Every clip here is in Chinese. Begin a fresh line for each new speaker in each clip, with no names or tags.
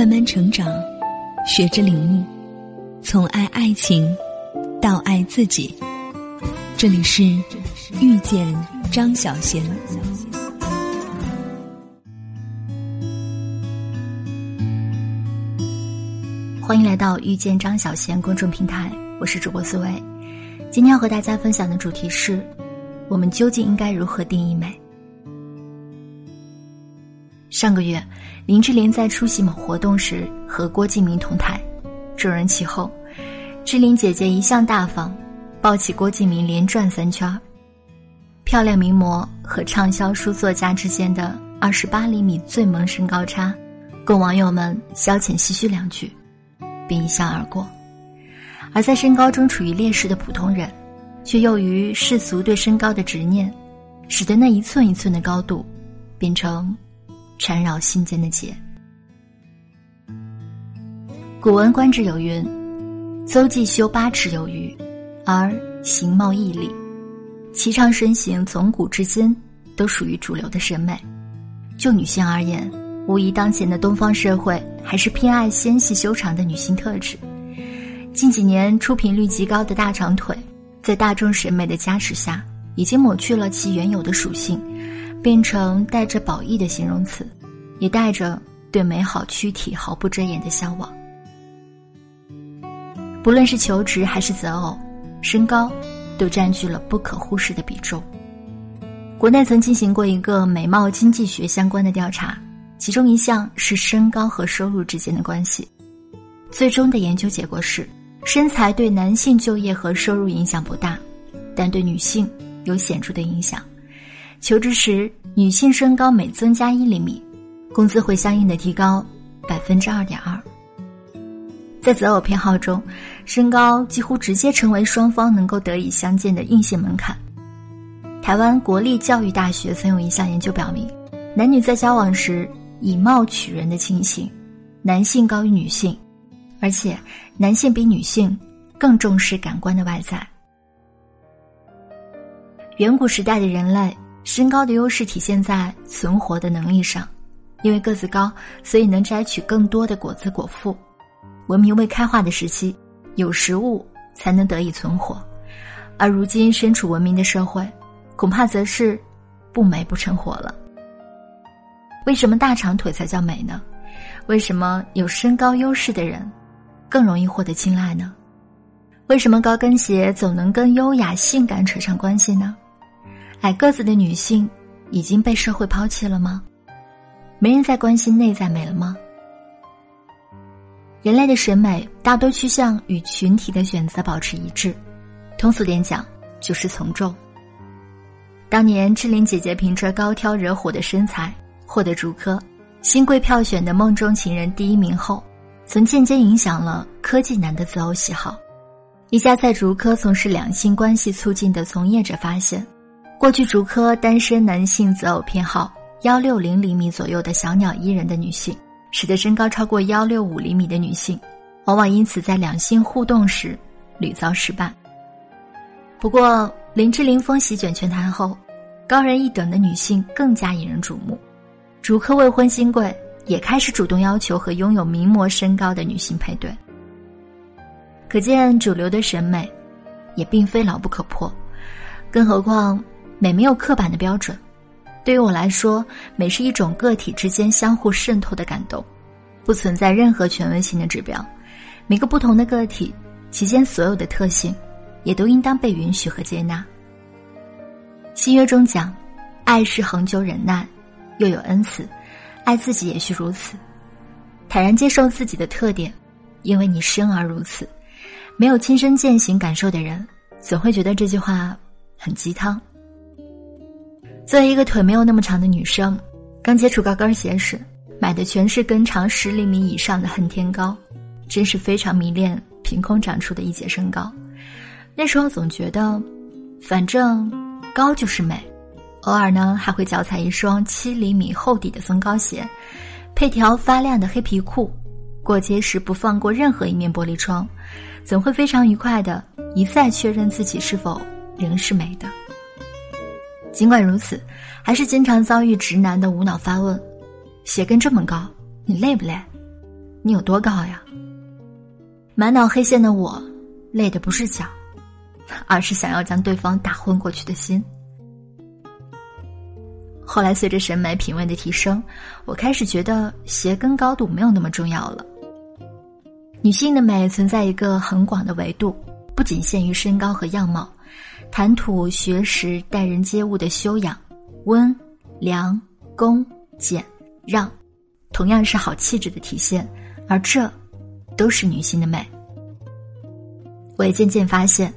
慢慢成长，学着领悟，从爱爱情到爱自己。这里是遇见张小贤。
欢迎来到遇见张小贤公众平台，我是主播思维。今天要和大家分享的主题是：我们究竟应该如何定义美？上个月，林志玲在出席某活动时和郭敬明同台，众人齐后，志玲姐姐一向大方，抱起郭敬明连转三圈。漂亮名模和畅销书作家之间的二十八厘米最萌身高差，供网友们消遣唏嘘两句，并一笑而过。而在身高中处于劣势的普通人，却由于世俗对身高的执念，使得那一寸一寸的高度，变成。缠绕心间的结。古文观止有云：“邹忌修八尺有余，而形貌毅力，其长身形从古至今都属于主流的审美。就女性而言，无疑当前的东方社会还是偏爱纤细修长的女性特质。近几年出频率极高的大长腿，在大众审美的加持下，已经抹去了其原有的属性。”变成带着褒义的形容词，也带着对美好躯体毫不遮掩的向往。不论是求职还是择偶，身高都占据了不可忽视的比重。国内曾进行过一个美貌经济学相关的调查，其中一项是身高和收入之间的关系。最终的研究结果是，身材对男性就业和收入影响不大，但对女性有显著的影响。求职时，女性身高每增加一厘米，工资会相应的提高百分之二点二。在择偶偏好中，身高几乎直接成为双方能够得以相见的硬性门槛。台湾国立教育大学曾有一项研究表明，男女在交往时以貌取人的情形，男性高于女性，而且男性比女性更重视感官的外在。远古时代的人类。身高的优势体现在存活的能力上，因为个子高，所以能摘取更多的果子果腹。文明未开化的时期，有食物才能得以存活，而如今身处文明的社会，恐怕则是不美不成活了。为什么大长腿才叫美呢？为什么有身高优势的人更容易获得青睐呢？为什么高跟鞋总能跟优雅性感扯上关系呢？矮个子的女性已经被社会抛弃了吗？没人再关心内在美了吗？人类的审美大多趋向与群体的选择保持一致，通俗点讲就是从众。当年志玲姐姐凭着高挑惹火的身材获得竹科新贵票选的梦中情人第一名后，曾间接影响了科技男的择偶喜好。一家在竹科从事两性关系促进的从业者发现。过去竹科单身男性择偶偏好幺六零厘米左右的小鸟依人的女性，使得身高超过幺六五厘米的女性，往往因此在两性互动时屡遭失败。不过林志玲风席卷全台后，高人一等的女性更加引人瞩目，竹科未婚新贵也开始主动要求和拥有名模身高的女性配对。可见主流的审美，也并非牢不可破，更何况。美没有刻板的标准，对于我来说，美是一种个体之间相互渗透的感动，不存在任何权威性的指标。每个不同的个体，其间所有的特性，也都应当被允许和接纳。新约中讲，爱是恒久忍耐，又有恩慈，爱自己也需如此，坦然接受自己的特点，因为你生而如此。没有亲身践行感受的人，总会觉得这句话很鸡汤。作为一个腿没有那么长的女生，刚接触高跟鞋时，买的全是跟长十厘米以上的恨天高，真是非常迷恋凭空长出的一截身高。那时候总觉得，反正高就是美，偶尔呢还会脚踩一双七厘米厚底的松糕鞋，配条发亮的黑皮裤，过街时不放过任何一面玻璃窗，总会非常愉快的一再确认自己是否仍是美的。尽管如此，还是经常遭遇直男的无脑发问：“鞋跟这么高，你累不累？”你有多高呀？”满脑黑线的我，累的不是脚，而是想要将对方打昏过去的心。后来随着审美品味的提升，我开始觉得鞋跟高度没有那么重要了。女性的美存在一个很广的维度，不仅限于身高和样貌，谈吐、学识、待人接物的修养，温、良、恭、俭、让，同样是好气质的体现，而这，都是女性的美。我也渐渐发现，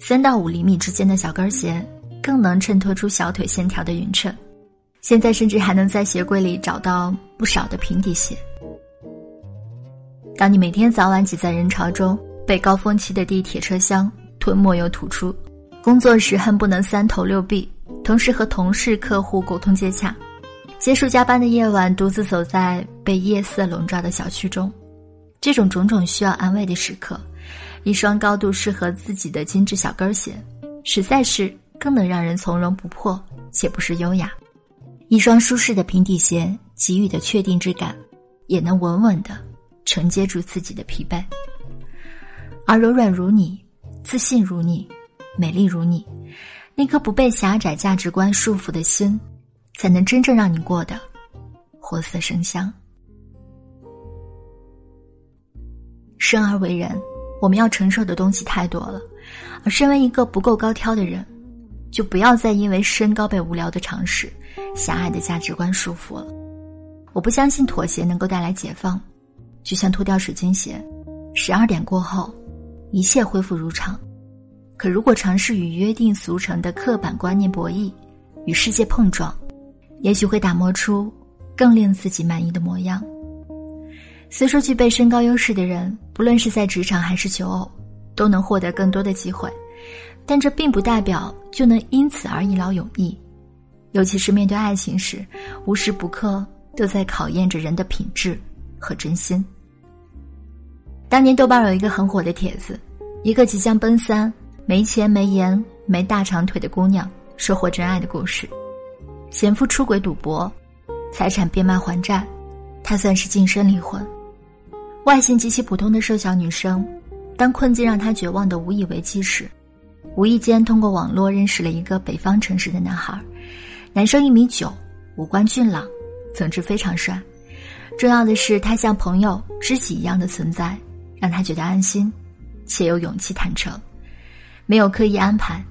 三到五厘米之间的小跟鞋，更能衬托出小腿线条的匀称。现在甚至还能在鞋柜里找到不少的平底鞋。当你每天早晚挤在人潮中，被高峰期的地铁车厢吞没又吐出，工作时恨不能三头六臂，同时和同事、客户沟通接洽，结束加班的夜晚，独自走在被夜色笼罩的小区中，这种种种需要安慰的时刻，一双高度适合自己的精致小跟鞋，实在是更能让人从容不迫，且不失优雅。一双舒适的平底鞋给予的确定之感，也能稳稳的承接住自己的疲惫。而柔软如你、自信如你、美丽如你，那颗不被狭窄价值观束缚的心，才能真正让你过得活色生香。生而为人，我们要承受的东西太多了，而身为一个不够高挑的人，就不要再因为身高被无聊的常识。狭隘的价值观束缚了，我不相信妥协能够带来解放，就像脱掉水晶鞋，十二点过后，一切恢复如常。可如果尝试与约定俗成的刻板观念博弈，与世界碰撞，也许会打磨出更令自己满意的模样。虽说具备身高优势的人，不论是在职场还是求偶，都能获得更多的机会，但这并不代表就能因此而一劳永逸。尤其是面对爱情时，无时不刻都在考验着人的品质和真心。当年豆瓣有一个很火的帖子，一个即将奔三、没钱没颜没大长腿的姑娘收获真爱的故事。前夫出轨赌博，财产变卖还债，她算是净身离婚。外形极其普通的瘦小女生，当困境让她绝望的无以为继时，无意间通过网络认识了一个北方城市的男孩。男生一米九，五官俊朗，总之非常帅。重要的是，他像朋友、知己一样的存在，让他觉得安心，且有勇气坦诚。没有刻意安排，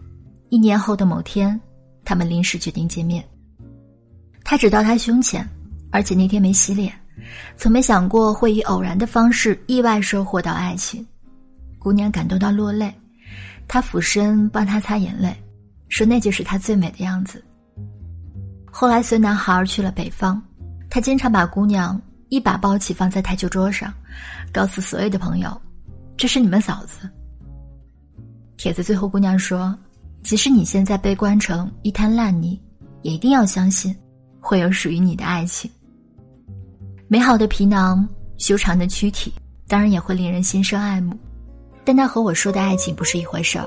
一年后的某天，他们临时决定见面。他只到他胸前，而且那天没洗脸，从没想过会以偶然的方式意外收获到爱情。姑娘感动到落泪，他俯身帮她擦眼泪，说那就是她最美的样子。后来随男孩去了北方，他经常把姑娘一把抱起放在台球桌上，告诉所有的朋友：“这是你们嫂子。”帖子最后，姑娘说：“即使你现在被关成一滩烂泥，也一定要相信，会有属于你的爱情。美好的皮囊，修长的躯体，当然也会令人心生爱慕，但那和我说的爱情不是一回事儿。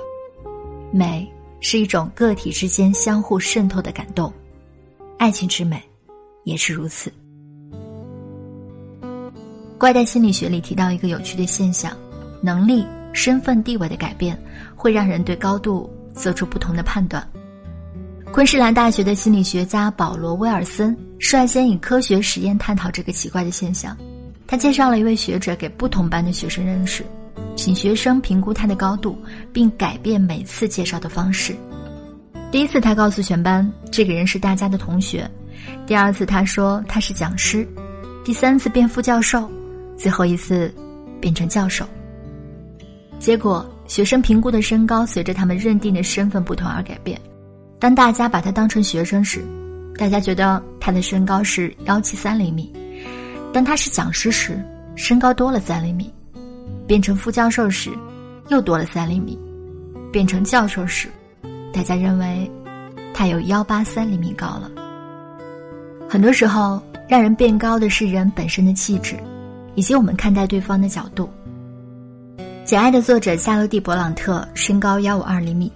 美是一种个体之间相互渗透的感动。”爱情之美，也是如此。怪诞心理学里提到一个有趣的现象：能力、身份地位的改变，会让人对高度做出不同的判断。昆士兰大学的心理学家保罗·威尔森率先以科学实验探讨这个奇怪的现象。他介绍了一位学者给不同班的学生认识，请学生评估他的高度，并改变每次介绍的方式。第一次，他告诉全班这个人是大家的同学；第二次，他说他是讲师；第三次变副教授；最后一次，变成教授。结果，学生评估的身高随着他们认定的身份不同而改变。当大家把他当成学生时，大家觉得他的身高是幺七三厘米；当他是讲师时，身高多了三厘米；变成副教授时，又多了三厘米；变成教授时。大家认为，他有幺八三厘米高了。很多时候，让人变高的是人本身的气质，以及我们看待对方的角度。《简爱》的作者夏洛蒂·勃朗特身高幺五二厘米，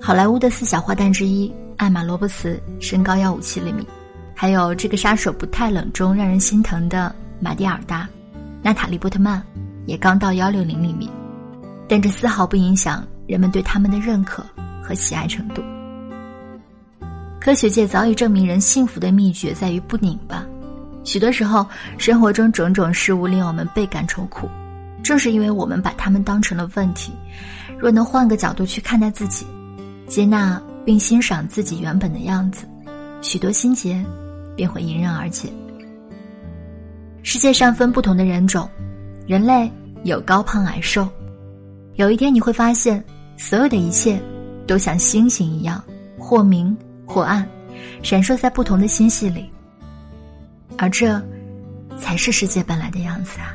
好莱坞的四小花旦之一艾玛·罗伯茨身高幺五七厘米，还有这个杀手不太冷中让人心疼的马蒂尔达，娜塔莉·波特曼也刚到幺六零厘米，但这丝毫不影响人们对他们的认可和喜爱程度。科学界早已证明，人幸福的秘诀在于不拧巴。许多时候，生活中种种事物令我们倍感愁苦，正是因为我们把他们当成了问题。若能换个角度去看待自己，接纳并欣赏自己原本的样子，许多心结便会迎刃而解。世界上分不同的人种，人类有高胖矮瘦。有一天你会发现，所有的一切都像星星一样，或明或暗，闪烁在不同的星系里。而这，才是世界本来的样子啊！